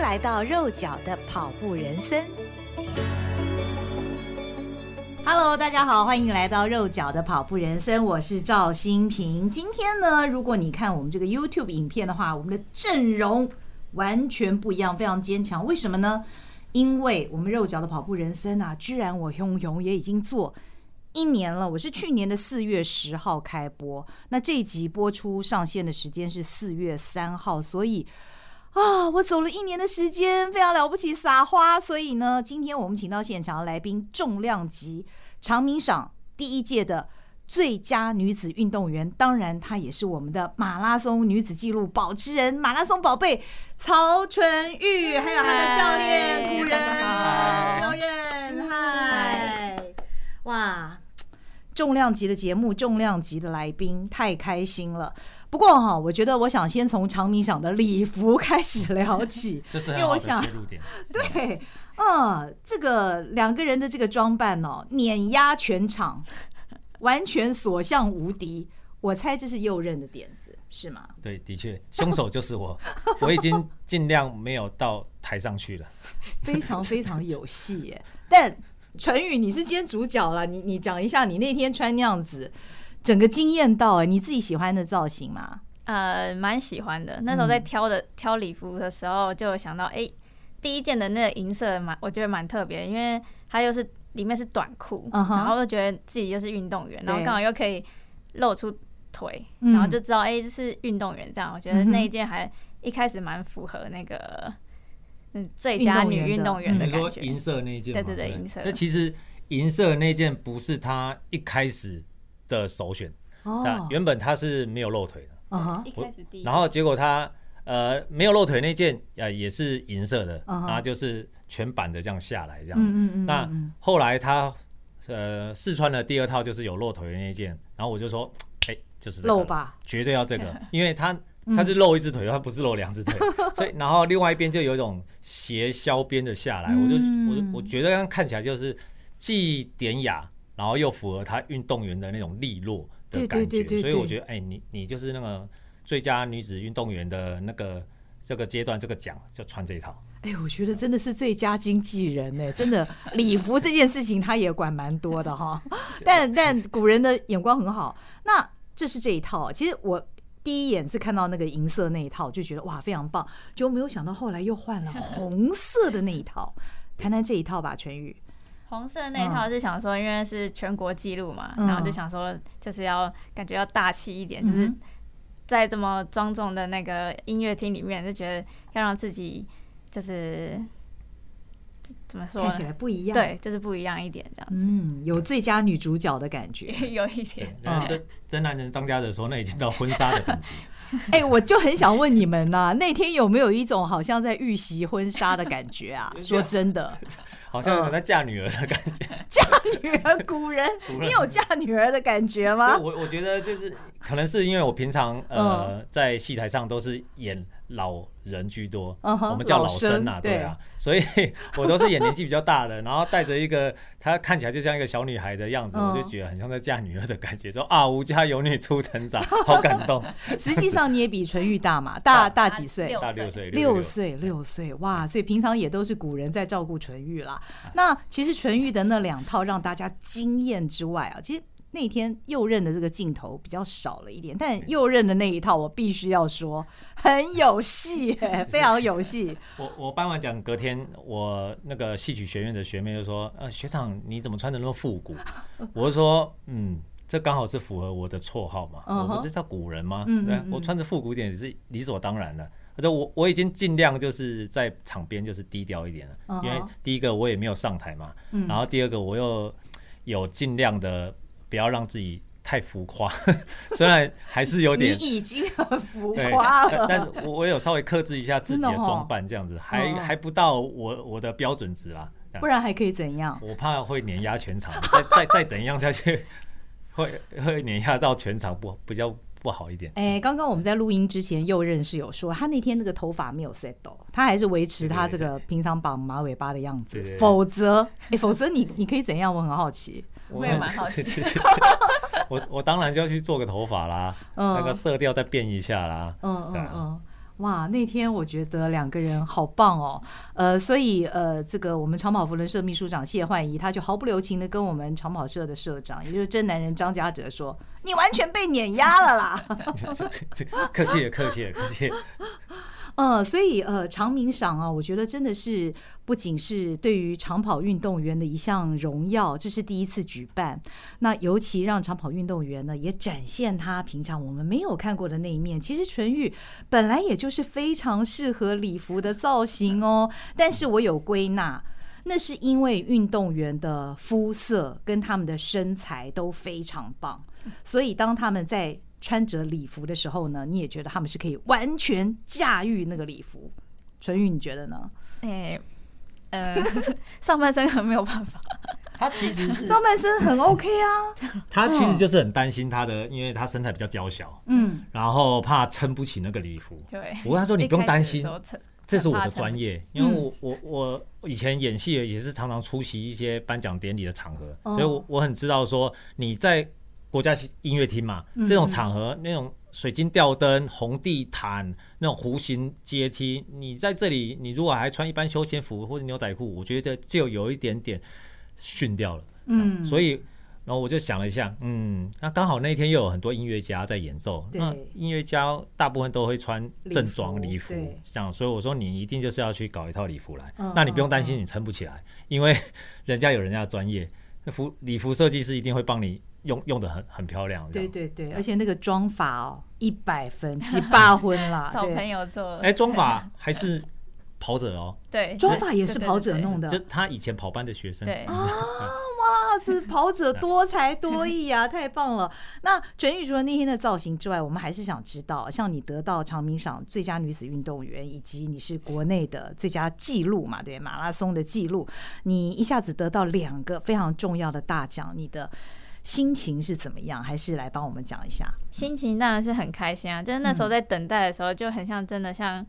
来到肉脚的跑步人生。Hello，大家好，欢迎来到肉脚的跑步人生，我是赵新平。今天呢，如果你看我们这个 YouTube 影片的话，我们的阵容完全不一样，非常坚强。为什么呢？因为我们肉脚的跑步人生啊，居然我熊熊也已经做一年了。我是去年的四月十号开播，那这一集播出上线的时间是四月三号，所以。啊，我走了一年的时间，非常了不起，撒花。所以呢，今天我们请到现场的来宾，重量级长鸣赏第一届的最佳女子运动员，当然她也是我们的马拉松女子纪录保持人，马拉松宝贝曹纯玉，还有她的教练古人教练，嗨，哇，重量级的节目，重量级的来宾，太开心了。不过哈，我觉得我想先从长明赏的礼服开始聊起，因为我想，对，嗯，这个两个人的这个装扮哦，碾压全场，完全所向无敌。我猜这是右任的点子，是吗？对，的确，凶手就是我，我已经尽量没有到台上去了，非常非常有戏耶。但纯玉，你是今天主角了，你你讲一下，你那天穿那样子。整个惊艳到哎！你自己喜欢的造型吗？呃，蛮喜欢的。那时候在挑的、嗯、挑礼服的时候，就想到哎、欸，第一件的那个银色蛮，我觉得蛮特别，因为它又是里面是短裤，嗯、然后就觉得自己又是运动员，然后刚好又可以露出腿，然后就知道哎，这、欸、是运动员这样。我觉得那一件还一开始蛮符合那个嗯最佳女运动员的感觉。银色那一件，对对对，银色。那其实银色那件不是她一开始的首选哦，原本她是没有露腿的，哦，一开始第一，然后结果她呃没有露腿那件呃也是银色的，然后就是全版的这样下来这样，嗯嗯，那后来他呃试穿了第二套就是有露腿的那件，然后我就说哎就是露吧，绝对要这个，因为他他是露一只腿，他不是露两只腿，所以然后另外一边就有一种斜削边的下来，我就我我觉得看起来就是既典雅。然后又符合他运动员的那种利落的感觉，所以我觉得，哎，你你就是那个最佳女子运动员的那个这个阶段，这个奖就穿这一套。哎，我觉得真的是最佳经纪人呢，真的礼服这件事情他也管蛮多的哈。但但古人的眼光很好，那这是这一套。其实我第一眼是看到那个银色那一套，就觉得哇非常棒，就没有想到后来又换了红色的那一套。谈谈这一套吧，全宇。红色那一套是想说，因为是全国纪录嘛，然后就想说，就是要感觉要大气一点，就是在这么庄重的那个音乐厅里面，就觉得要让自己就是怎么说，看起来不一样，对，就是不一样一点这样子。嗯，有最佳女主角的感觉，有一点。真真男人张家的时候，那已经到婚纱的等级。哎，我就很想问你们呐，那天有没有一种好像在预习婚纱的感觉啊？说真的。好像有在嫁女儿的感觉，嫁女儿，古人，你有嫁女儿的感觉吗？我我觉得就是，可能是因为我平常呃在戏台上都是演老人居多，我们叫老生啊，对啊，所以 我都是演年纪比较大的，然后带着一个她看起来就像一个小女孩的样子，我就觉得很像在嫁女儿的感觉，说啊，吾家有女初成长，好感动。实际上你也比纯玉大嘛，大大几岁？大六岁，六岁，六岁，哇！所以平常也都是古人在照顾纯玉啦。那其实纯玉的那两套让大家惊艳之外啊，其实那天右任的这个镜头比较少了一点，但右任的那一套我必须要说很有戏，非常有戏。我我颁完奖隔天，我那个戏曲学院的学妹就说：“呃，学长你怎么穿的那么复古？” 我就说：“嗯，这刚好是符合我的绰号嘛，我不是叫古人吗？对，我穿着复古点是理所当然的。”我我已经尽量就是在场边就是低调一点了，因为第一个我也没有上台嘛，然后第二个我又有尽量的不要让自己太浮夸，虽然还是有点，你已经很浮夸了，但是我我有稍微克制一下自己的装扮，这样子还还不到我我的标准值啦，不然还可以怎样？我怕会碾压全场，再再再怎样下去，会会碾压到全场不比较。不好一点。哎，刚刚我们在录音之前，右任是有说他那天那个头发没有 set 到他还是维持他这个平常绑马尾巴的样子。否则，哎，否则你你可以怎样？我很好奇。我也蛮好奇。我我当然就要去做个头发啦，那个色调再变一下啦。嗯嗯嗯。哇，那天我觉得两个人好棒哦，呃，所以呃，这个我们长跑扶轮社秘书长谢焕仪，他就毫不留情的跟我们长跑社的社长，也就是真男人张家哲说：“你完全被碾压了啦！” 客气也，客气也，客气了。呃，所以呃，长鸣赏啊，我觉得真的是不仅是对于长跑运动员的一项荣耀，这是第一次举办。那尤其让长跑运动员呢，也展现他平常我们没有看过的那一面。其实纯玉本来也就是非常适合礼服的造型哦，但是我有归纳，那是因为运动员的肤色跟他们的身材都非常棒，所以当他们在穿着礼服的时候呢，你也觉得他们是可以完全驾驭那个礼服。纯玉，你觉得呢？哎、欸，呃，上半身很没有办法。他其实是上半身很 OK 啊。他其实就是很担心他的，因为他身材比较娇小，嗯，然后怕撑不起那个礼服。对。我跟他说：“你不用担心，这是我的专业，因为我我我以前演戏也是常常出席一些颁奖典礼的场合，所以我我很知道说你在。”国家音乐厅嘛，这种场合，那种水晶吊灯、红地毯、那种弧形阶梯，你在这里，你如果还穿一般休闲服或者牛仔裤，我觉得就有一点点逊掉了。嗯，所以，然后我就想了一下，嗯，那刚好那天又有很多音乐家在演奏，那音乐家大部分都会穿正装礼服，这样，所以我说你一定就是要去搞一套礼服来，那你不用担心你撑不起来，因为 人家有人家的专业，服礼服设计师一定会帮你。用用的很很漂亮，对对对，而且那个妆法哦，一百分，几八分啦，找朋友做。哎，妆法 还是跑者哦，对，妆法也是跑者弄的，就他以前跑班的学生。对啊，哇，这跑者多才多艺啊，太棒了。那全玉除了那天的造型之外，我们还是想知道，像你得到长明赏最佳女子运动员，以及你是国内的最佳纪录嘛？对，马拉松的纪录，你一下子得到两个非常重要的大奖，你的。心情是怎么样？还是来帮我们讲一下？心情当然是很开心啊！就是那时候在等待的时候，就很像真的像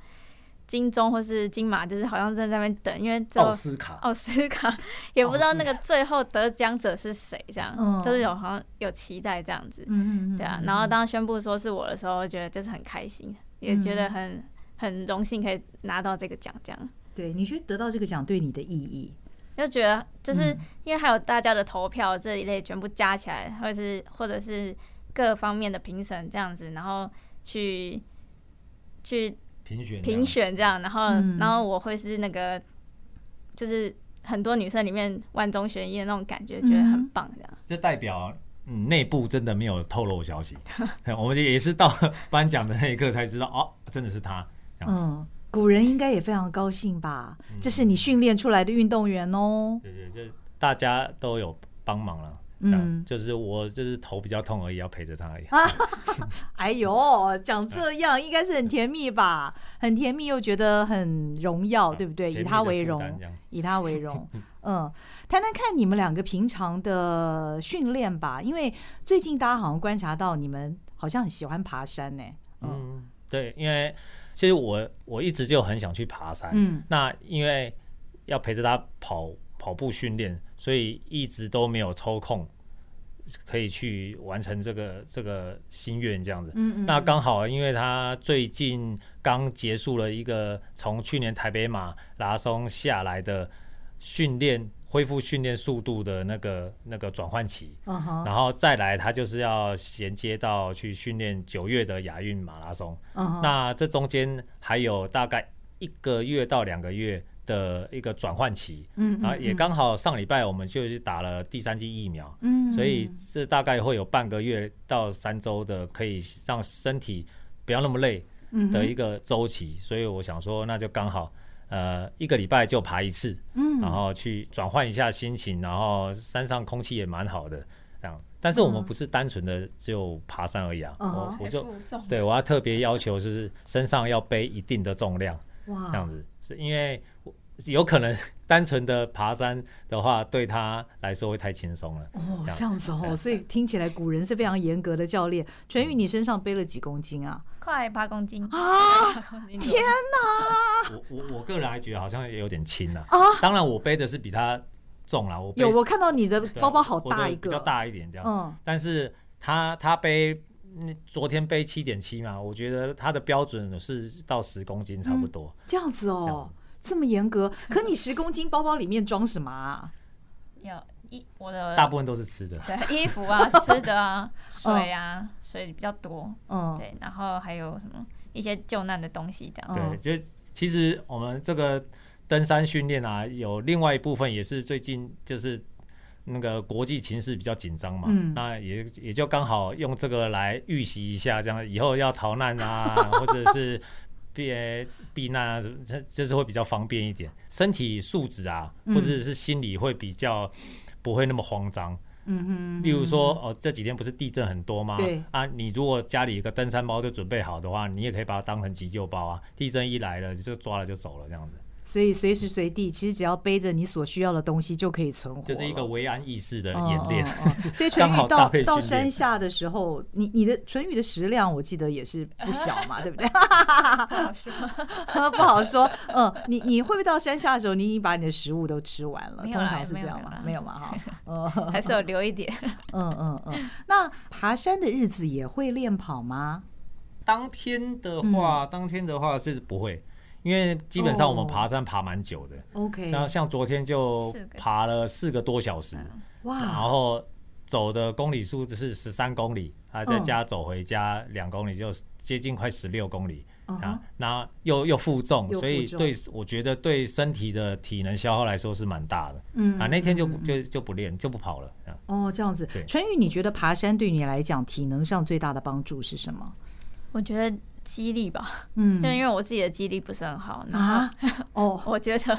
金钟或是金马，就是好像在那边等，因为奥斯卡，奥斯卡 也不知道那个最后得奖者是谁，这样就是有好像有期待这样子，嗯嗯对啊。然后当宣布说是我的时候，我觉得就是很开心，也觉得很很荣幸可以拿到这个奖，这样。对，你去得得到这个奖对你的意义？就觉得就是因为还有大家的投票这一类全部加起来，或者是或者是各方面的评审这样子，然后去去评选评选这样，然后然后我会是那个就是很多女生里面万中选一的那种感觉，觉得很棒这样。这代表嗯内部真的没有透露消息，我们也是到颁奖的那一刻才知道哦，真的是他这样子。古人应该也非常高兴吧？这是你训练出来的运动员哦。对对，就大家都有帮忙了。嗯，就是我就是头比较痛而已，要陪着他而已。哎呦，讲这样应该是很甜蜜吧？很甜蜜又觉得很荣耀，对不对？以他为荣，以他为荣。嗯，谈谈看你们两个平常的训练吧，因为最近大家好像观察到你们好像很喜欢爬山呢。嗯，对，因为。其实我我一直就很想去爬山，嗯，那因为要陪着他跑跑步训练，所以一直都没有抽空可以去完成这个这个心愿这样子。嗯嗯。那刚好因为他最近刚结束了一个从去年台北马拉松下来的训练。恢复训练速度的那个那个转换期，uh huh. 然后再来，他就是要衔接到去训练九月的亚运马拉松。Uh huh. 那这中间还有大概一个月到两个月的一个转换期，嗯、uh huh. 啊，也刚好上礼拜我们就去打了第三剂疫苗，嗯、uh，huh. 所以这大概会有半个月到三周的可以让身体不要那么累的一个周期，uh. 所以我想说，那就刚好。呃，一个礼拜就爬一次，嗯，然后去转换一下心情，然后山上空气也蛮好的，这样。但是我们不是单纯的只有爬山而已啊，我我就对我要特别要求就是身上要背一定的重量，哇，这样子。是因为有可能单纯的爬山的话，对他来说会太轻松了。哦，这样子哦，所以听起来古人是非常严格的教练。全宇，你身上背了几公斤啊？快八公斤啊！天哪！我我我个人还觉得好像也有点轻了啊。当然我背的是比他重了。我有我看到你的包包好大一个，比较大一点这样。嗯，但是他他背昨天背七点七嘛，我觉得他的标准是到十公斤差不多。嗯、这样子哦，这么严格。可你十公斤包包里面装什么啊？要衣，我的大部分都是吃的，对，衣服啊，吃的啊，水啊，水比较多。嗯，对，然后还有什么一些救难的东西这样。对，就其实我们这个登山训练啊，有另外一部分也是最近就是。那个国际情势比较紧张嘛，嗯、那也也就刚好用这个来预习一下，这样以后要逃难啊，或者是避避难啊，这就是会比较方便一点，身体素质啊，或者是心理会比较不会那么慌张。嗯哼，例如说哦，这几天不是地震很多吗？对啊，你如果家里一个登山包就准备好的话，你也可以把它当成急救包啊，地震一来了就抓了就走了这样子。所以随时随地，其实只要背着你所需要的东西就可以存活。这是一个维安意识的演练。所以淳宇到到山下的时候，你你的淳于的食量，我记得也是不小嘛，对不对？不好说，不好说。嗯，你你会不会到山下的时候，你已经把你的食物都吃完了？通常是这样吗？没有嘛，哈。嗯，还是有留一点。嗯嗯嗯。那爬山的日子也会练跑吗？当天的话，当天的话是不会。因为基本上我们爬山爬蛮久的，OK，像像昨天就爬了四个多小时，哇，然后走的公里数就是十三公里，还再加走回家两公里，就接近快十六公里。啊，那又又负重，所以对我觉得对身体的体能消耗来说是蛮大的，嗯啊，那天就就就不练就不跑了，哦，这样子，春雨，你觉得爬山对你来讲体能上最大的帮助是什么？我觉得。肌力吧，嗯，就因为我自己的肌力不是很好啊，哦，我觉得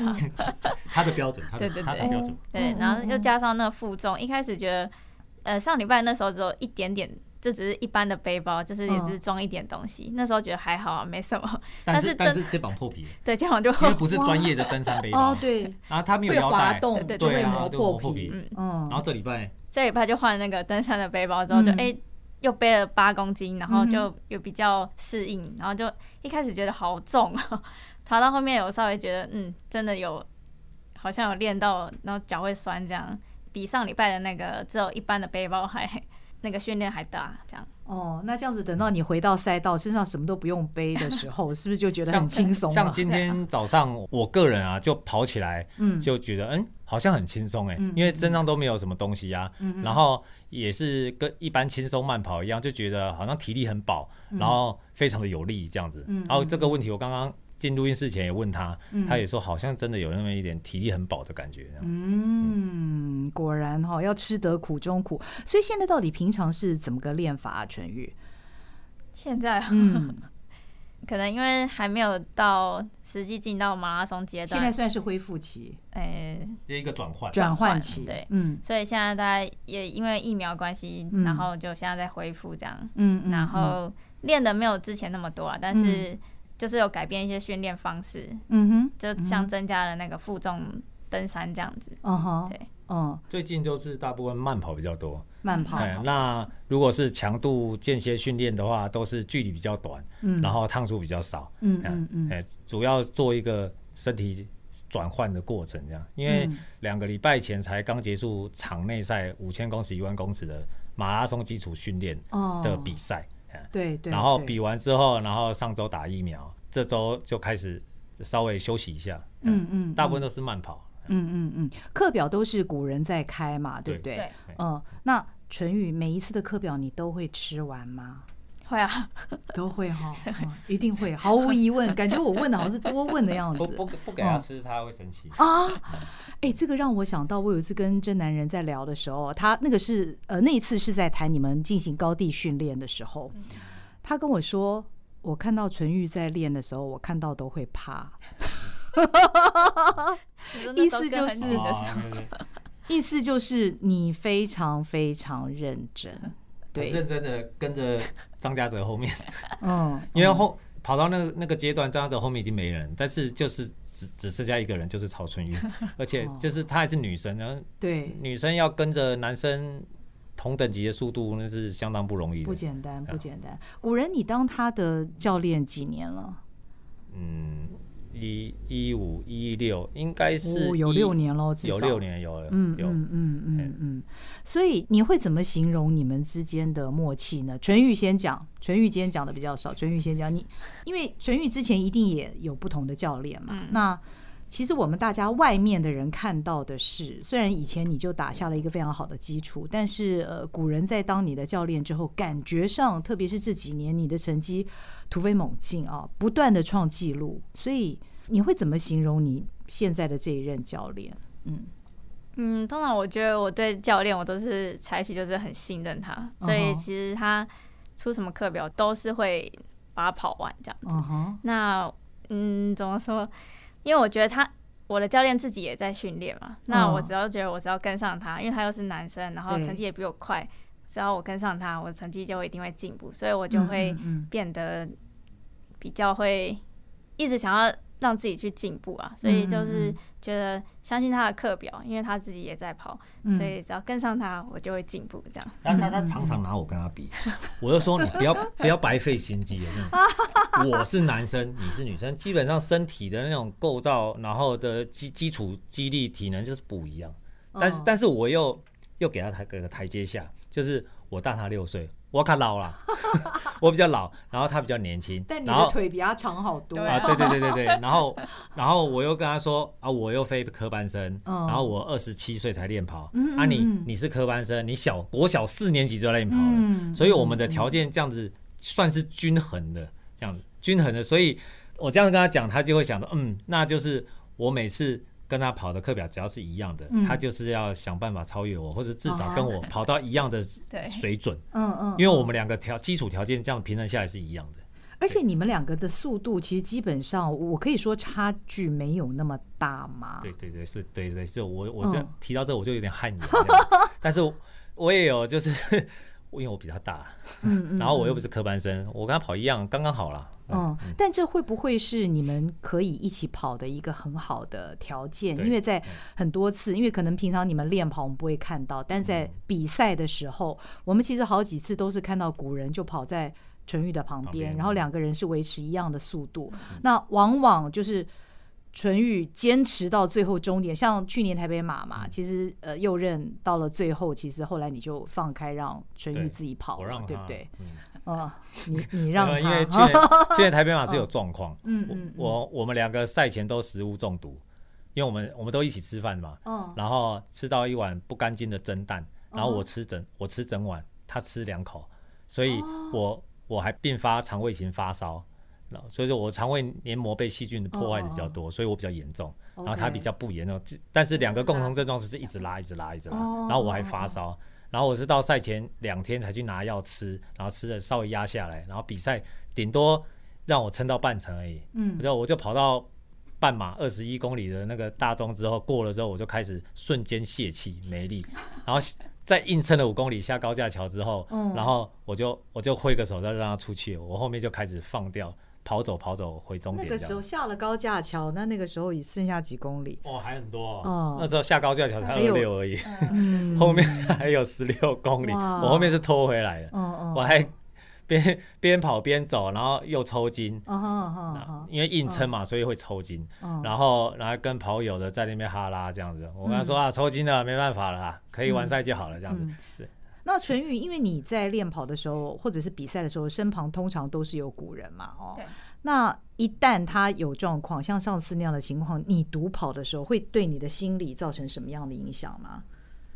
他的标准，对对对，他的标准，对，然后又加上那个负重，一开始觉得，呃，上礼拜那时候只有一点点，就只是一般的背包，就是也只是装一点东西，那时候觉得还好啊，没什么，但是但是肩膀破皮，对，肩膀就因为不是专业的登山背包，对，然后它没有腰带，对对对，会磨破皮，嗯，然后这礼拜这礼拜就换那个登山的背包之后，就哎。又背了八公斤，然后就又比较适应，然后就一开始觉得好重啊，爬到后面有稍微觉得，嗯，真的有好像有练到，然后脚会酸，这样比上礼拜的那个只有一般的背包还 那个训练还大，这样。哦，那这样子等到你回到赛道，身上什么都不用背的时候，是不是就觉得很轻松？像今天早上，我个人啊，就跑起来，嗯，就觉得嗯，好像很轻松哎，因为身上都没有什么东西啊，然后也是跟一般轻松慢跑一样，就觉得好像体力很饱，然后非常的有力这样子。然后这个问题我刚刚进录音室前也问他，他也说好像真的有那么一点体力很饱的感觉。嗯，果然哈，要吃得苦中苦。所以现在到底平常是怎么个练法啊？淳于，现在，嗯，可能因为还没有到实际进到马拉松阶段，现在算是恢复期，哎，有一个转换。转换期，对，嗯，所以现在大家也因为疫苗关系，然后就现在在恢复这样，嗯，然后练的没有之前那么多啊，但是就是有改变一些训练方式，嗯哼，就像增加了那个负重登山这样子，嗯哼，对。嗯，最近就是大部分慢跑比较多，慢跑。那如果是强度间歇训练的话，都是距离比较短，嗯，然后趟数比较少，嗯嗯嗯，主要做一个身体转换的过程，这样。因为两个礼拜前才刚结束场内赛五千公尺、一万公尺的马拉松基础训练的比赛，对对。然后比完之后，然后上周打疫苗，这周就开始稍微休息一下，嗯嗯，大部分都是慢跑。嗯嗯嗯，课表都是古人在开嘛，对不对？对。嗯，那淳宇每一次的课表你都会吃完吗？会啊，都会哈，一定会，毫无疑问。感觉我问的好像是多问的样子。不不不给他吃，他会生气啊！哎，这个让我想到，我有一次跟真男人在聊的时候，他那个是呃那一次是在谈你们进行高地训练的时候，他跟我说，我看到纯玉在练的时候，我看到都会怕。意思就是，意思就是你非常非常认真，对，认真的跟着张家泽后面，嗯，因为后跑到那个那个阶段，张家泽后面已经没人，但是就是只只剩下一个人，就是曹春玉，而且就是她还是女生然后，对，女生要跟着男生同等级的速度，那是相当不容易，不简单，不简单。古人，你当他的教练几年了？嗯。一一五一六，应该是有六年了，有六年有了，嗯嗯嗯嗯嗯。所以你会怎么形容你们之间的默契呢？纯玉先讲，纯玉今天讲的比较少，纯玉先讲你，因为纯玉之前一定也有不同的教练嘛，那。其实我们大家外面的人看到的是，虽然以前你就打下了一个非常好的基础，但是呃，古人在当你的教练之后，感觉上，特别是这几年，你的成绩突飞猛进啊，不断的创纪录。所以你会怎么形容你现在的这一任教练？嗯嗯，通常我觉得我对教练，我都是采取就是很信任他，所以其实他出什么课表都是会把它跑完这样子。Uh huh. 那嗯，怎么说？因为我觉得他，我的教练自己也在训练嘛。那我只要觉得我只要跟上他，因为他又是男生，然后成绩也比我快，只要我跟上他，我的成绩就一定会进步，所以我就会变得比较会一直想要。让自己去进步啊，所以就是觉得相信他的课表，因为他自己也在跑，所以只要跟上他，我就会进步。这样，但他他常常拿我跟他比，我就说你不要不要白费心机。我是男生，你是女生，基本上身体的那种构造，然后的基基础肌力体能就是不一样。但是但是我又又给他台给个台阶下，就是我大他六岁。我卡老了，我比较老，然后他比较年轻，但你的腿比他长好多。啊！对对对对对，然后然后我又跟他说啊，我又非科班生，然后我二十七岁才练跑，啊你你是科班生，你小国小四年级就练跑了，所以我们的条件这样子算是均衡的，这样子均衡的，所以我这样跟他讲，他就会想到，嗯，那就是我每次。跟他跑的课表只要是一样的，嗯、他就是要想办法超越我，或者至少跟我跑到一样的 水准。嗯嗯，因为我们两个条基础条件这样平衡下来是一样的。而且你们两个的速度其实基本上，我可以说差距没有那么大嘛。对对对，是，对对，就我我这样提到这我就有点汗颜。但是我也有就是。因为我比他大，嗯，然后我又不是科班生，我跟他跑一样，刚刚好了。嗯，但这会不会是你们可以一起跑的一个很好的条件？因为在很多次，因为可能平常你们练跑我们不会看到，但在比赛的时候，我们其实好几次都是看到古人就跑在纯玉的旁边，然后两个人是维持一样的速度，那往往就是。纯玉坚持到最后终点，像去年台北马嘛，其实呃右任到了最后，其实后来你就放开让纯玉自己跑了，对不对？嗯，你你让他，因为 去年去年台北马是有状况，嗯嗯，我我们两个赛前都食物中毒，因为我们我们都一起吃饭嘛，嗯，然后吃到一碗不干净的蒸蛋，然后我吃整我吃整碗，他吃两口，所以我我还并发肠胃型发烧。所以说我肠胃黏膜被细菌破坏的比较多，所以我比较严重，然后他比较不严重，但是两个共同症状就是一直拉，一直拉，一直拉，然后我还发烧，然后我是到赛前两天才去拿药吃，然后吃的稍微压下来，然后比赛顶多让我撑到半程而已，嗯，然后我就跑到半马二十一公里的那个大钟之后过了之后，我就开始瞬间泄气没力，然后再硬撑了五公里下高架桥之后，然后我就我就挥个手再让他出去，我后面就开始放掉。跑走跑走回终点。那个时候下了高架桥，那那个时候已剩下几公里？哦，还很多。哦，那时候下高架桥才二六而已，后面还有十六公里。我后面是拖回来的。我还边边跑边走，然后又抽筋。因为硬撑嘛，所以会抽筋。然后然后跟跑友的在那边哈拉这样子。我跟他说啊，抽筋了，没办法了，可以完赛就好了这样子。是。那纯宇，因为你在练跑的时候，或者是比赛的时候，身旁通常都是有古人嘛，哦，对。那一旦他有状况，像上次那样的情况，你独跑的时候，会对你的心理造成什么样的影响吗？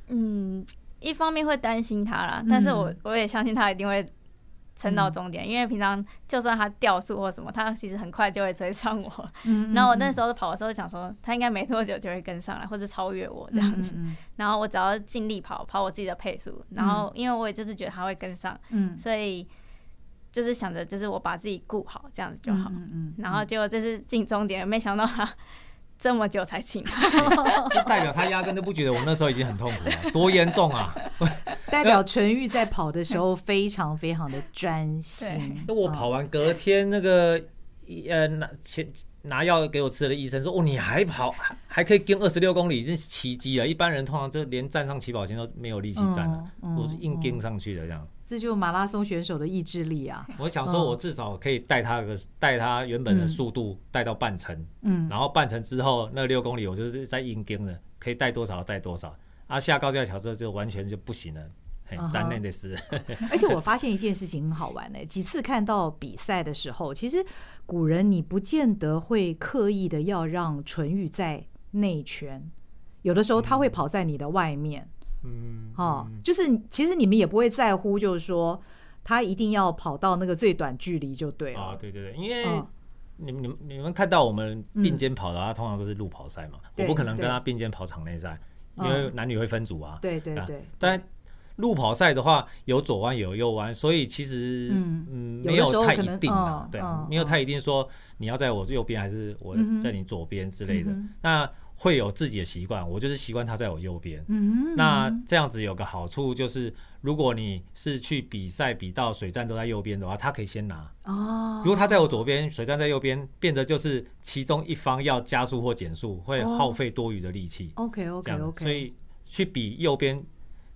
嗯，一方面会担心他啦，但是我我也相信他一定会。撑到终点，因为平常就算他掉速或什么，他其实很快就会追上我。嗯，然后我那时候跑的时候想说，他应该没多久就会跟上来，或者超越我这样子。然后我只要尽力跑，跑我自己的配速。然后因为我也就是觉得他会跟上，嗯，所以就是想着就是我把自己顾好这样子就好。嗯，然后结果这是进终点，没想到他这么久才进来，就代表他压根都不觉得我那时候已经很痛苦了，多严重啊！代表纯玉在跑的时候非常非常的专心。那我跑完隔天那个呃拿前拿药给我吃的医生说，哦，你还跑还还可以跟二十六公里，已经是奇迹了。一般人通常就连站上起跑线都没有力气站了，我是硬跟上去的这样。这就马拉松选手的意志力啊！我想说，我至少可以带他个带他原本的速度带到半程，嗯，然后半程之后那六公里我就是在硬跟的，可以带多少带多少。啊，下高架桥之后就完全就不行了，很残念的事。而且我发现一件事情很好玩呢，几次看到比赛的时候，其实古人你不见得会刻意的要让纯欲在内圈，有的时候他会跑在你的外面。嗯，哦，就是其实你们也不会在乎，就是说他一定要跑到那个最短距离就对了。啊，对对对，因为你们你们你们看到我们并肩跑的话，通常都是路跑赛嘛，我不可能跟他并肩跑场内赛，因为男女会分组啊。对对对。但路跑赛的话，有左弯有右弯，所以其实嗯。嗯没有太一定的，对，没有太一定说你要在我右边还是我在你左边之类的。那会有自己的习惯，我就是习惯他在我右边。嗯，那这样子有个好处就是，如果你是去比赛比到水站都在右边的话，他可以先拿。哦。如果他在我左边，水站在右边，变得就是其中一方要加速或减速，会耗费多余的力气。OK OK OK。所以去比右边，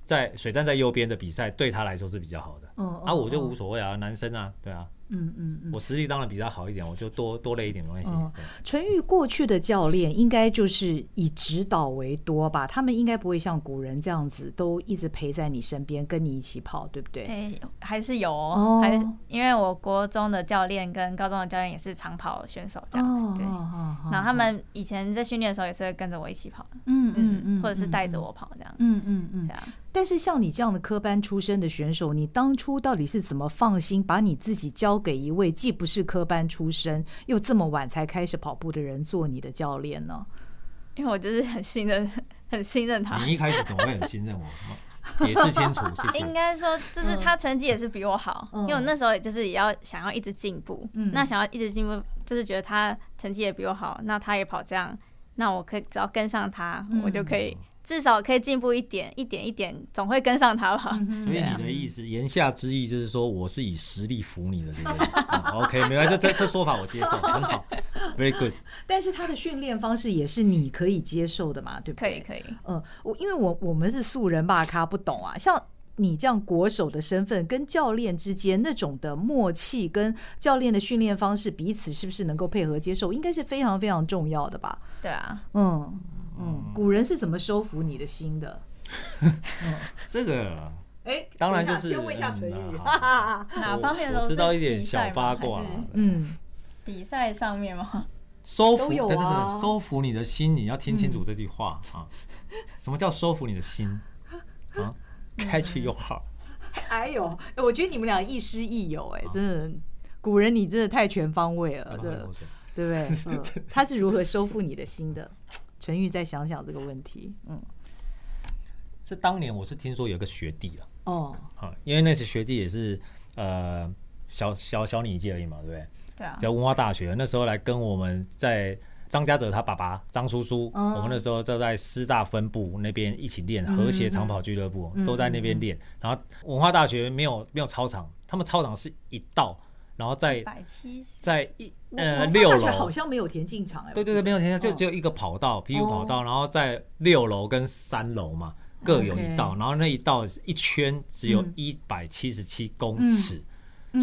在水站在右边的比赛，对他来说是比较好的。哦。啊，我就无所谓啊，男生啊，对啊。嗯嗯嗯，我实力当然比他好一点，我就多多累一点没关系。纯欲过去的教练应该就是以指导为多吧？他们应该不会像古人这样子，都一直陪在你身边，跟你一起跑，对不对？哎，还是有，哦，还是因为我国中的教练跟高中的教练也是长跑选手，这样对。然后他们以前在训练的时候也是会跟着我一起跑，嗯嗯嗯，或者是带着我跑这样，嗯嗯嗯，这样。但是像你这样的科班出身的选手，你当初到底是怎么放心把你自己交给一位既不是科班出身，又这么晚才开始跑步的人做你的教练呢？因为我就是很信任，很信任他。你一开始怎么会很信任我？解释清楚，谢谢。应该说，就是他成绩也是比我好，因为我那时候也就是也要想要一直进步。那想要一直进步，就是觉得他成绩也比我好，那他也跑这样，那我可以只要跟上他，我就可以。至少可以进步一点，一点一点，总会跟上他吧。所以你的意思，言下之意就是说，我是以实力服你的，对不对？OK，没关系，这这这说法我接受，很好，Very good。但是他的训练方式也是你可以接受的嘛，对不对？可以，可以。嗯，我因为我我们是素人吧，咖不懂啊。像你这样国手的身份，跟教练之间那种的默契，跟教练的训练方式，彼此是不是能够配合接受，应该是非常非常重要的吧？对啊，嗯。嗯，古人是怎么收服你的心的？这个，哎，当然就是先问一下纯欲，哪方面都知道一点小八卦。嗯，比赛上面吗？收服，对对对，收服你的心，你要听清楚这句话啊！什么叫收服你的心啊？Catch your heart。还有，哎，我觉得你们俩亦师亦友，哎，真的，古人你真的太全方位了，对对不对？他是如何收复你的心的？纯玉再想想这个问题，嗯，是当年我是听说有个学弟啊，哦，好，因为那时学弟也是呃小小小你一届而已嘛，对不对？对啊，在文化大学那时候来跟我们在张家泽他爸爸张叔叔，哦、我们那时候就在师大分部那边一起练和谐长跑俱乐部，嗯、都在那边练。嗯、然后文化大学没有没有操场，他们操场是一道。然后在在一呃六楼。好像没有田径场哎，对对对，没有田径，就只有一个跑道，PU 跑道。然后在六楼跟三楼嘛，各有一道。然后那一道一圈只有一百七十七公尺，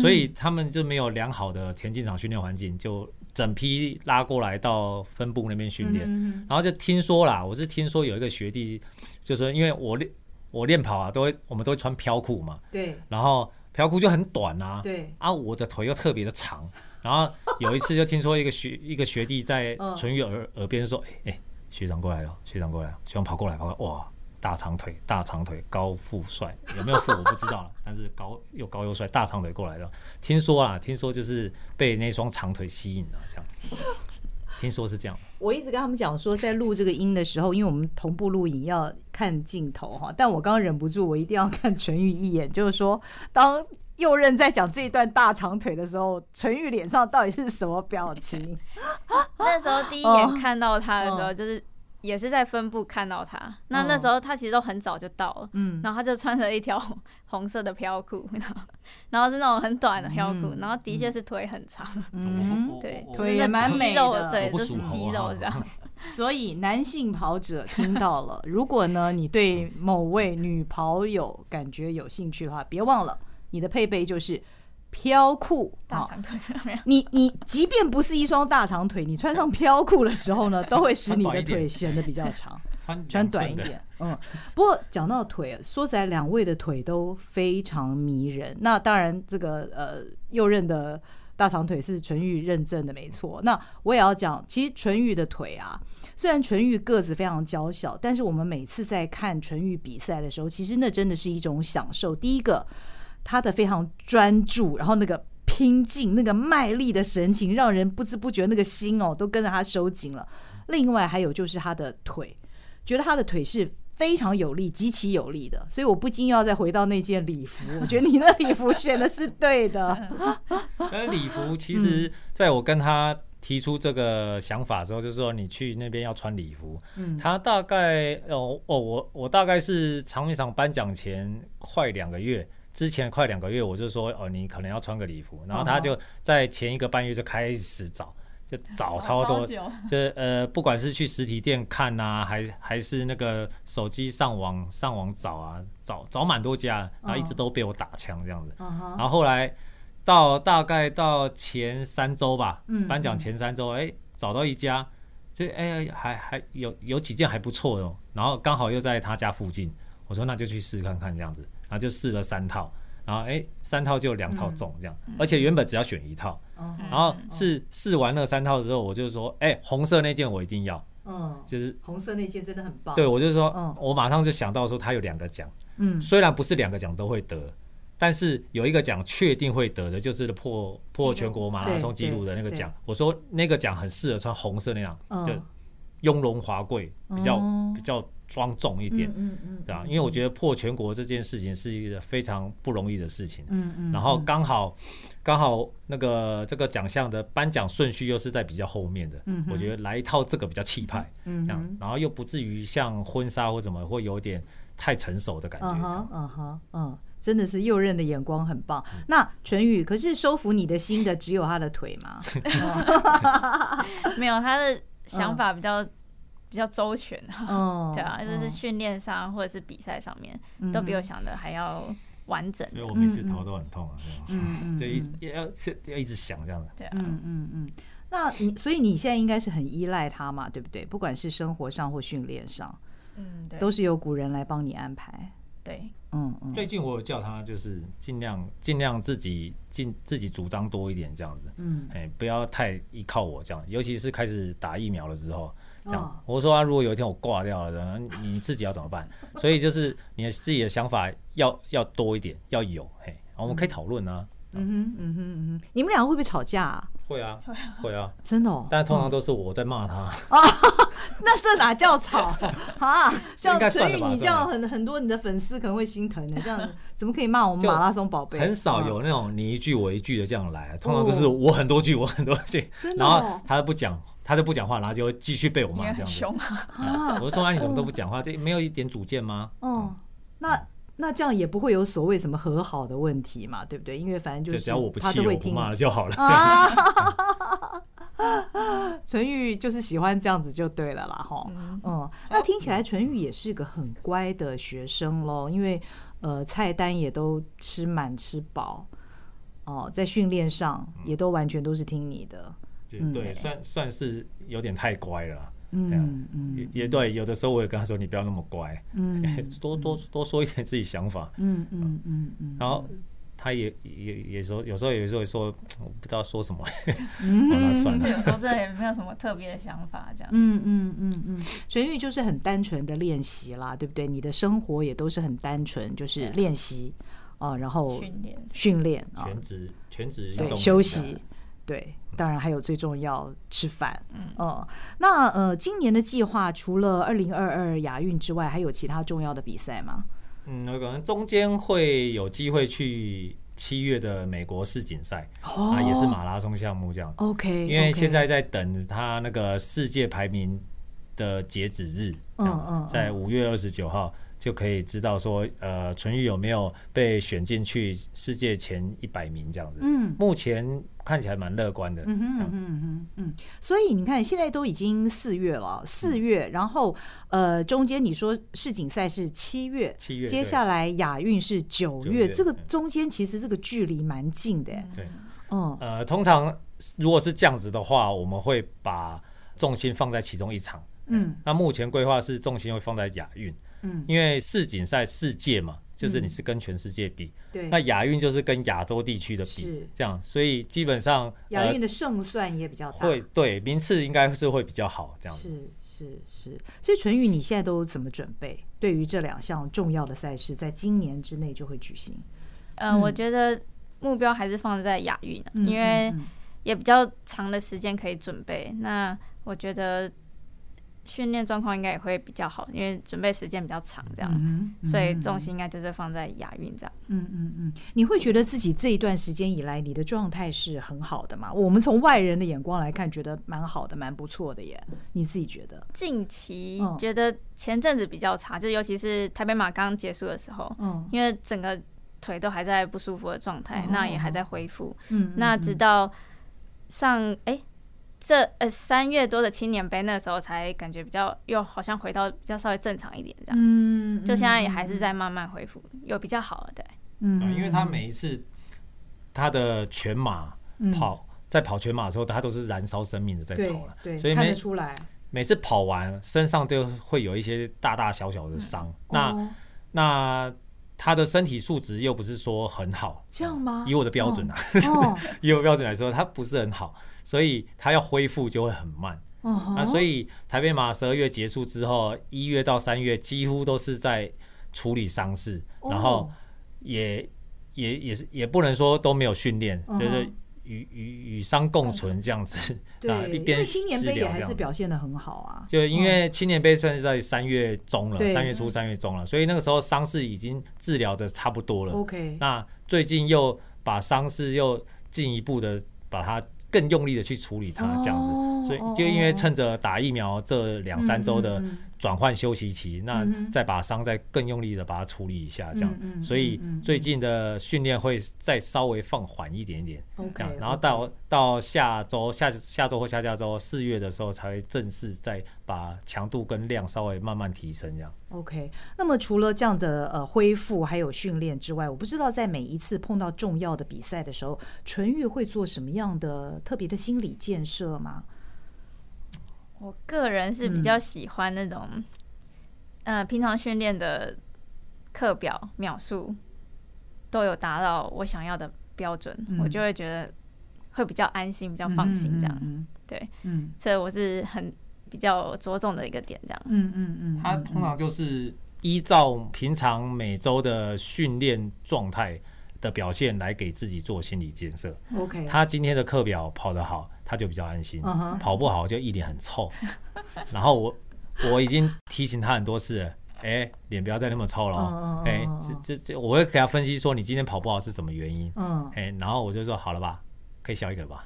所以他们就没有良好的田径场训练环境，就整批拉过来到分部那边训练。然后就听说啦，我是听说有一个学弟，就是因为我练我练跑啊，都会我们都会穿飘裤嘛，对，然后。条裤就很短啊，对。啊，我的腿又特别的长，然后有一次就听说一个学 一个学弟在淳于耳耳边说：“哎哎，学长过来了，学长过来了，学长跑过来，跑过来，哇，大长腿，大长腿，高富帅，有没有富我不知道了，但是高又高又帅，大长腿过来了。听说啊，听说就是被那双长腿吸引了，这样。”听说是这样，我一直跟他们讲说，在录这个音的时候，因为我们同步录影要看镜头哈，但我刚刚忍不住，我一定要看纯欲一眼，就是说，当右任在讲这一段大长腿的时候，纯玉脸上到底是什么表情？那时候第一眼看到他的时候，就是。也是在分部看到他，那那时候他其实都很早就到了，嗯，然后他就穿着一条红色的飘裤，然后是那种很短的飘裤，然后的确是腿很长，嗯，对，腿也蛮美的，对，就是肌肉这样。所以男性跑者听到了，如果呢你对某位女跑友感觉有兴趣的话，别忘了你的配备就是飘裤大长腿。你你即便不是一双大长腿，你穿上飘裤的时候呢，都会使你的腿显得比较长。穿穿短一点，嗯。不过讲到腿，说起来，两位的腿都非常迷人。那当然，这个呃，右任的大长腿是纯玉认证的，没错。那我也要讲，其实纯玉的腿啊，虽然纯玉个子非常娇小，但是我们每次在看纯玉比赛的时候，其实那真的是一种享受。第一个，他的非常专注，然后那个拼劲、那个卖力的神情，让人不知不觉那个心哦都跟着他收紧了。另外还有就是他的腿。觉得他的腿是非常有力，极其有力的，所以我不禁要再回到那件礼服。我觉得你那礼服选的是对的。那礼服其实，在我跟他提出这个想法的时候，就是说你去那边要穿礼服。嗯，他大概哦哦，我我大概是长一场颁奖前快两个月之前快两个月，我就说哦，你可能要穿个礼服，然后他就在前一个半月就开始找。就 找超多，就呃，不管是去实体店看呐、啊，还还是那个手机上网上网找啊，找找蛮多家，然后一直都被我打枪这样子。然后后来到大概到前三周吧，颁奖前三周，哎，找到一家，就哎还还有有几件还不错哦，然后刚好又在他家附近，我说那就去试试看看这样子，然后就试了三套。然后哎，三套就两套中这样，而且原本只要选一套，然后是试完那三套之后，我就说，哎，红色那件我一定要，嗯，就是红色那件真的很棒。对，我就说，我马上就想到说，他有两个奖，嗯，虽然不是两个奖都会得，但是有一个奖确定会得的，就是破破全国马拉松纪录的那个奖。我说那个奖很适合穿红色那样，就雍容华贵，比较比较。庄重一点，嗯嗯，对吧？因为我觉得破全国这件事情是一个非常不容易的事情，嗯嗯。然后刚好刚好那个这个奖项的颁奖顺序又是在比较后面的，嗯，我觉得来一套这个比较气派，嗯，这样，然后又不至于像婚纱或什么会有点太成熟的感觉，嗯哼，嗯，真的是右任的眼光很棒。那纯宇，可是收服你的心的只有他的腿吗？没有，他的想法比较。比较周全啊，对啊，就是训练上或者是比赛上面，都比我想的还要完整。因为我每次头都很痛啊嗯，就一直要要一直想这样的。对啊，嗯嗯嗯。那你所以你现在应该是很依赖他嘛，对不对？不管是生活上或训练上，嗯，都是由古人来帮你安排。对，嗯嗯。最近我有叫他就是尽量尽量自己尽自己主张多一点这样子，嗯，哎，不要太依靠我这样，尤其是开始打疫苗了之后。这样，我说啊，如果有一天我挂掉了，你自己要怎么办？所以就是你的自己的想法要要多一点，要有嘿，我们可以讨论啊。嗯哼嗯哼嗯哼，你们两个会不会吵架啊？会啊，会啊，真的哦。但通常都是我在骂他。啊，那这哪叫吵 啊？像陈宇，你这样很很多你的粉丝可能会心疼的，这样怎么可以骂我们马拉松宝贝？很少有那种你一句我一句的这样来，通常都是我很多句我很多句，然后他不讲。他就不讲话，然后就会继续被我骂这样子。我说啊，你怎么都不讲话？这没有一点主见吗？哦，那那这样也不会有所谓什么和好的问题嘛，对不对？因为反正就是只要我不气，我不骂了就好了。纯玉就是喜欢这样子就对了啦，哈。嗯，那听起来纯玉也是个很乖的学生喽，因为呃菜单也都吃满吃饱，哦，在训练上也都完全都是听你的。对，算算是有点太乖了。嗯嗯，也对，有的时候我也跟他说：“你不要那么乖，嗯，多多多说一点自己想法。”嗯嗯嗯嗯。然后他也也也说，有时候有时候说，我不知道说什么。算了。有时候这也没有什么特别的想法，这样。嗯嗯嗯嗯。纯玉就是很单纯的练习啦，对不对？你的生活也都是很单纯，就是练习啊，然后训练训练啊，全职全职运动休息。对，当然还有最重要吃饭。嗯，呃，那呃，今年的计划除了二零二二亚运之外，还有其他重要的比赛吗？嗯，可能中间会有机会去七月的美国世锦赛，哦、啊，也是马拉松项目这样。OK，因为现在在等他那个世界排名的截止日，嗯嗯，在五月二十九号。就可以知道说，呃，淳玉有没有被选进去世界前一百名这样子。嗯，目前看起来蛮乐观的。嗯哼嗯嗯嗯，所以你看，现在都已经四月了，四月，嗯、然后呃，中间你说世锦赛是七月，七月，接下来亚运是九月，月，这个中间其实这个距离蛮近的。对，嗯，呃，通常如果是这样子的话，我们会把重心放在其中一场。嗯，那目前规划是重心会放在亚运。嗯，因为世锦赛世界嘛，就是你是跟全世界比，嗯、对，那亚运就是跟亚洲地区的比，这样，所以基本上亚运的胜算也比较大，会对名次应该是会比较好，这样是是是，所以纯宇你现在都怎么准备？对于这两项重要的赛事，在今年之内就会举行。嗯，嗯我觉得目标还是放在亚运，因为也比较长的时间可以准备。那我觉得。训练状况应该也会比较好，因为准备时间比较长，这样、嗯嗯，所以重心应该就是放在亚运这样。嗯嗯嗯，你会觉得自己这一段时间以来，你的状态是很好的吗？我们从外人的眼光来看，觉得蛮好的，蛮不错的耶。你自己觉得？近期觉得前阵子比较差，就尤其是台北马刚结束的时候，嗯，因为整个腿都还在不舒服的状态、嗯，那也还在恢复。嗯，那直到上哎。欸这呃三月多的青年杯，那时候才感觉比较又好像回到比较稍微正常一点这样，嗯，就现在也还是在慢慢恢复，有比较好了，对，嗯，因为他每一次他的全马跑、嗯、在跑全马的时候，他都是燃烧生命的在跑了，对，所以看得出来，每次跑完身上都会有一些大大小小的伤、嗯，那、哦、那他的身体素质又不是说很好，这样吗？以我的标准啊，哦、以我标准来说，他不是很好。所以他要恢复就会很慢，uh-huh. 那所以台北马十二月结束之后，一月到三月几乎都是在处理伤势，oh. 然后也也也是也不能说都没有训练，uh-huh. 就是与与与伤共存这样子。对，因为青年杯也还是表现的很好啊。就因为青年杯算是在三月中了，三月初三月中了，所以那个时候伤势已经治疗的差不多了。OK，那最近又把伤势又进一步的把它。更用力的去处理它，这样子，oh, 所以就因为趁着打疫苗这两三周的转换休息期，那再把伤再更用力的把它处理一下，这样，所以最近的训练会再稍微放缓一点点，okay, 这样，然后到到下周下下周或下下周四月的时候才会正式再把强度跟量稍微慢慢提升，这样。OK，那么除了这样的呃恢复还有训练之外，我不知道在每一次碰到重要的比赛的时候，纯玉会做什么样的特别的心理建设吗？我个人是比较喜欢那种，嗯、呃，平常训练的课表秒数都有达到我想要的标准，嗯，我就会觉得会比较安心，比较放心这样。嗯嗯嗯对，嗯，这我是很。比较着重的一个点，这样。嗯嗯嗯，他通常就是依照平常每周的训练状态的表现来给自己做心理建设。OK，他今天的课表跑得好，他就比较安心；跑不好就一脸很臭。然后我我已经提醒他很多次了，哎，脸不要再那么臭了。哎，这这这，我会给他分析说你今天跑不好是什么原因。嗯，哎，然后我就说好了吧，可以笑一个吧。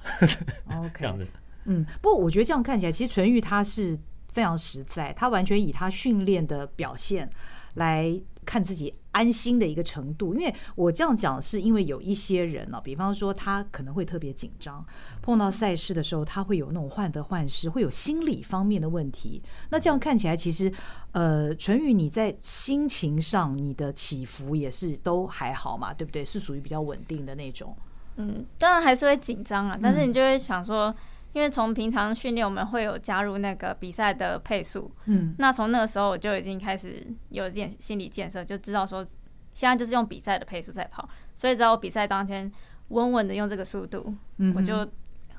这样子。嗯，不过我觉得这样看起来，其实纯玉他是非常实在，他完全以他训练的表现来看自己安心的一个程度。因为我这样讲，是因为有一些人呢、比方说他可能会特别紧张，碰到赛事的时候，他会有那种患得患失，会有心理方面的问题。那这样看起来，其实呃，淳宇你在心情上你的起伏也是都还好嘛，对不对？是属于比较稳定的那种。嗯，当然还是会紧张啊，但是你就会想说。因为从平常训练，我们会有加入那个比赛的配速，嗯，那从那个时候我就已经开始有一点心理建设，就知道说现在就是用比赛的配速在跑，所以只要我比赛当天稳稳的用这个速度，嗯，我就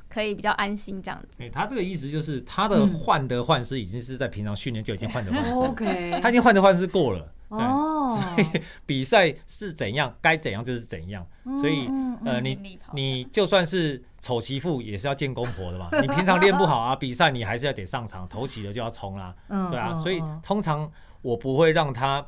可以比较安心这样子。哎，他这个意思就是他的患得患失已经是在平常训练就已经患得患失，OK，他已经患得患失过了。哦，所以 比赛是怎样，该怎样就是怎样。所以，呃，你你就算是丑媳妇，也是要见公婆的嘛。你平常练不好啊，比赛你还是要得上场，头起了就要冲啦。对啊。所以通常我不会让他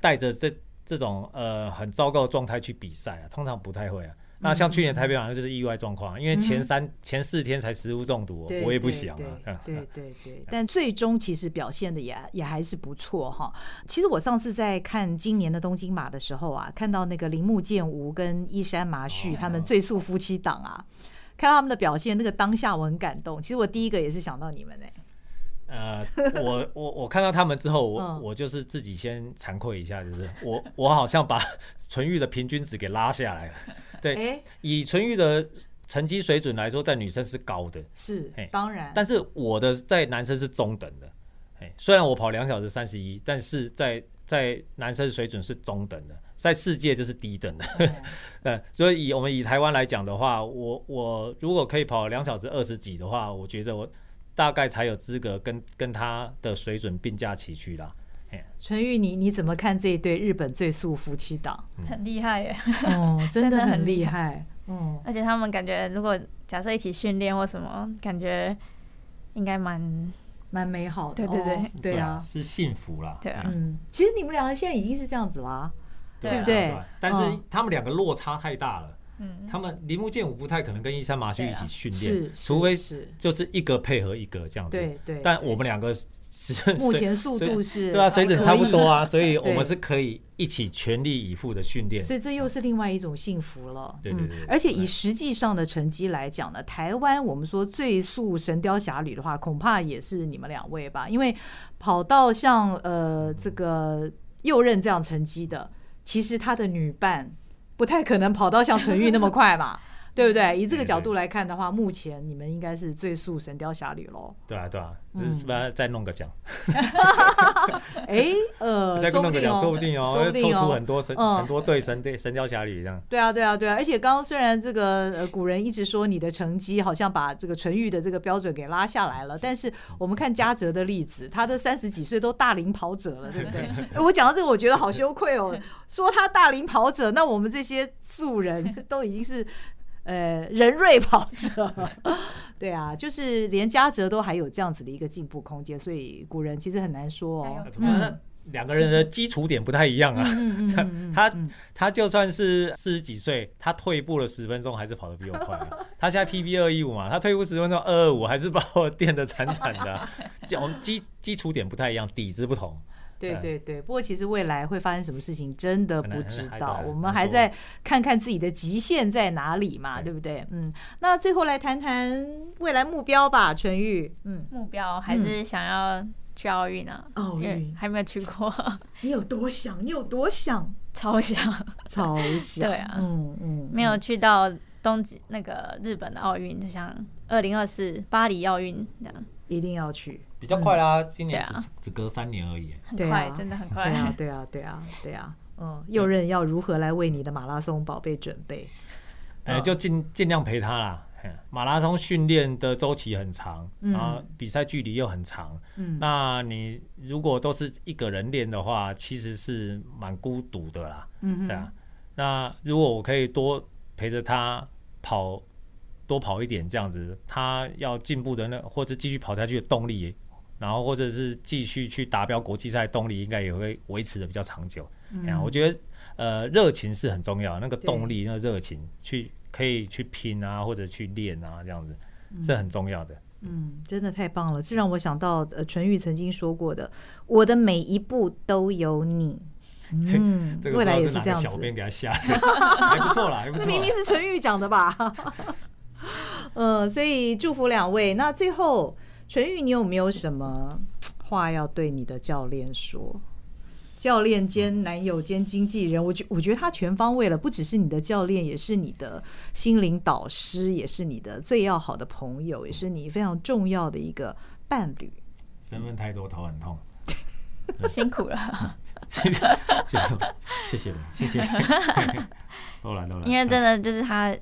带着这这种呃很糟糕的状态去比赛啊，通常不太会啊。那像去年台北马就是意外状况，因为前三前四天才食物中毒，我也不想啊。对对对，但最终其实表现的也也还是不错哈。其实我上次在看今年的东京马的时候啊，看到那个铃木健吾跟伊山麻绪他们最速夫妻档啊，看到他们的表现，那个当下我很感动。其实我第一个也是想到你们呢。呃，我 我我看到他们之后，我我就是自己先惭愧一下，就是我我好像把 纯欲的平均值给拉下来了。对，以纯欲的成绩水准来说，在女生是高的，是，当然。但是我的在男生是中等的，虽然我跑两小时三十一，但是在在男生水准是中等的，在世界就是低等的。嗯，所以以我们以台湾来讲的话，我我如果可以跑两小时二十几的话，我觉得我。大概才有资格跟跟他的水准并驾齐驱啦。纯玉，你你怎么看这一对日本最速夫妻档？很厉害耶！哦，真的很厉害。嗯，而且他们感觉，如果假设一起训练或什么，感觉应该蛮蛮美好的。对对对，对啊，是幸福啦。对啊，嗯，其实你们两个现在已经是这样子啦，对不对？但是他们两个落差太大了。嗯，他们铃木健吾不太可能跟伊山麻绪一起训练，除非是就是一个配合一个这样子。对对。但我们两个是目前速度是对啊，水准差不多啊，所以我们是可以一起全力以赴的训练。所以这又是另外一种幸福了。对对对。而且以实际上的成绩来讲呢，台湾我们说最速神雕侠侣的话，恐怕也是你们两位吧，因为跑到像呃这个右任这样成绩的，其实他的女伴。不太可能跑到像纯玉那么快嘛，对不对？以这个角度来看的话，目前你们应该是最速神雕侠侣喽。对啊，对啊，是不是再弄个奖？哎，呃，再弄个奖，说不定哦，会凑出很多神很多对神对神雕侠侣这样。对啊，对啊，对啊！而且刚刚虽然这个呃古人一直说你的成绩好像把这个纯欲的这个标准给拉下来了，但是我们看嘉泽的例子，他的三十几岁都大龄跑者了，对不对？我讲到这个，我觉得好羞愧哦，说他大龄跑者，那我们这些素人都已经是。呃，人瑞跑者，对啊，就是连嘉泽都还有这样子的一个进步空间，所以古人其实很难说哦。嗯，两个人的基础点不太一样啊。他他他就算是四十几岁，他退步了十分钟，还是跑得比我快。他现在 PB 二一五嘛，他退步十分钟二二五，还是把我电得惨惨的。我们基基础点不太一样，底子不同。对对对，不过其实未来会发生什么事情，真的不知道。我们还在看看自己的极限在哪里嘛，对不对？嗯，那最后来谈谈未来目标吧，纯玉。嗯，目标还是想要去奥运啊，奥运还没有去过。你有多想？你有多想？超想，超想。对啊，嗯嗯，没有去到东京那个日本的奥运，就像二零二四巴黎奥运这样。一定要去，比较快啦，今年只只隔三年而已，很快，真的很快。对啊，对啊，对啊，对啊，嗯，右任要如何来为你的马拉松宝贝准备？哎，就尽尽量陪他啦。马拉松训练的周期很长，然后比赛距离又很长。嗯，那你如果都是一个人练的话，其实是蛮孤独的啦。嗯，对啊。那如果我可以多陪着他跑。多跑一点，这样子，他要进步的那，或者继续跑下去的动力，然后或者是继续去达标国际赛动力，应该也会维持的比较长久。嗯，我觉得，呃，热情是很重要，那个动力，那个热情，去可以去拼啊，或者去练啊，这样子是很重要的。嗯，真的太棒了，这让我想到，呃，纯玉曾经说过的：“我的每一步都有你。”嗯，未来也是这样子。小编给他下，还不错啦，还不错。明明是纯玉讲的吧？嗯，所以祝福两位。那最后，纯玉，你有没有什么 话要对你的教练说？教练兼男友兼经纪人，我觉我觉得他全方位了，不只是你的教练，也是你的心灵导师，也是你的最要好的朋友，也是你非常重要的一个伴侣。身份太多，头很痛，辛苦了。谢谢，谢谢你，谢谢。都来都来，因为真的就是他。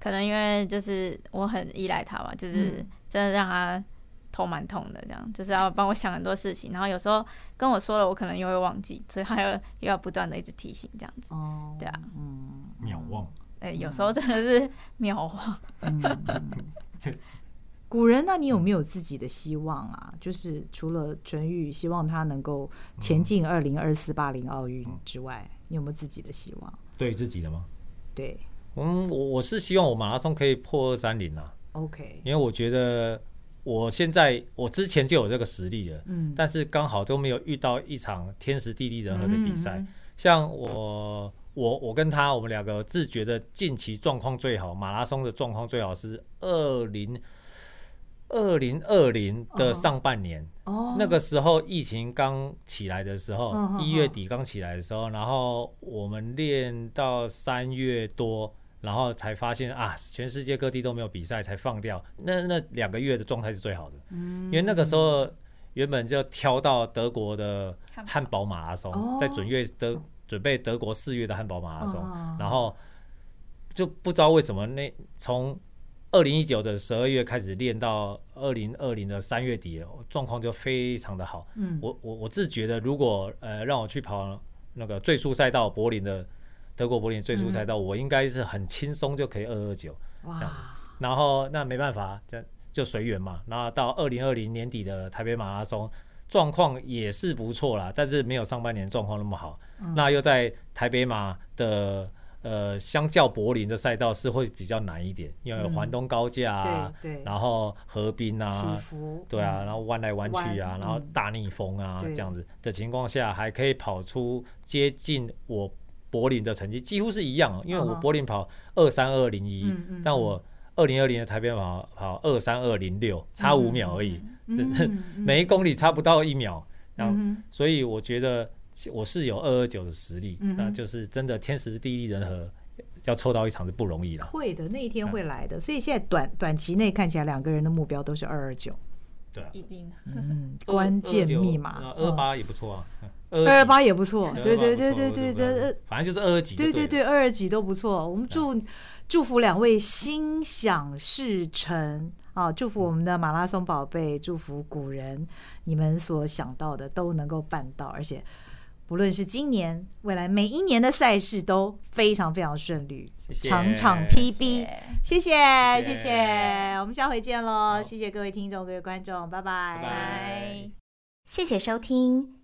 可能因为就是我很依赖他吧，就是真的让他头蛮痛的，这样就是要帮我想很多事情，然后有时候跟我说了，我可能又会忘记，所以他又又要不断的一直提醒这样子。哦，对啊，嗯，秒忘。哎，有时候真的是秒忘。古人，那你有没有自己的希望啊？就是除了纯玉希望他能够前进二零二四巴黎奥运之外，你有没有自己的希望？对自己的吗？对。嗯，我我是希望我马拉松可以破二三零啊。OK，因为我觉得我现在我之前就有这个实力了，嗯，但是刚好都没有遇到一场天时地利人和的比赛。嗯、像我我我跟他，我们两个自觉的近期状况最好，马拉松的状况最好是二零二零二零的上半年。哦，那个时候疫情刚起来的时候，一、哦、月底刚起来的时候，然后我们练到三月多。然后才发现啊，全世界各地都没有比赛，才放掉。那那两个月的状态是最好的，嗯，因为那个时候原本就挑到德国的汉堡马拉松，在准备德准备德国四月的汉堡马拉松，然后就不知道为什么那从二零一九的十二月开始练到二零二零的三月底，状况就非常的好。嗯，我我我自觉得，如果呃让我去跑那个最速赛道柏林的。德国柏林最初赛道，我应该是很轻松就可以二二九。哇！然后那没办法，就就随缘嘛。然后到二零二零年底的台北马拉松，状况也是不错啦，但是没有上半年状况那么好。嗯、那又在台北马的呃，相较柏林的赛道是会比较难一点，因为有环东高架啊，嗯、对对，然后河滨啊，对啊，然后弯来弯去啊，然后大逆风啊，嗯、这样子的情况下，还可以跑出接近我。柏林的成绩几乎是一样，因为我柏林跑二三二零一，但我二零二零的台北跑跑二三二零六，差五秒而已，嗯 嗯、每一公里差不到一秒，然后、嗯、所以我觉得我是有二二九的实力，嗯、那就是真的天时地利人和，要凑到一场是不容易的。会的，那一天会来的，所以现在短短期内看起来两个人的目标都是二二九。对、啊，一定。嗯，关键密码。二八也不错啊，二二八也不错。对对对对对，这反正就是二二几。对对对，二二几都不错。我们祝祝福两位心想事成啊！祝福我们的马拉松宝贝，祝福古人，你们所想到的都能够办到，而且。不论是今年、未来每一年的赛事都非常非常顺利，场场 PB，谢谢谢谢，我们下回见喽！谢谢各位听众、各位观众，拜拜拜，谢谢收听，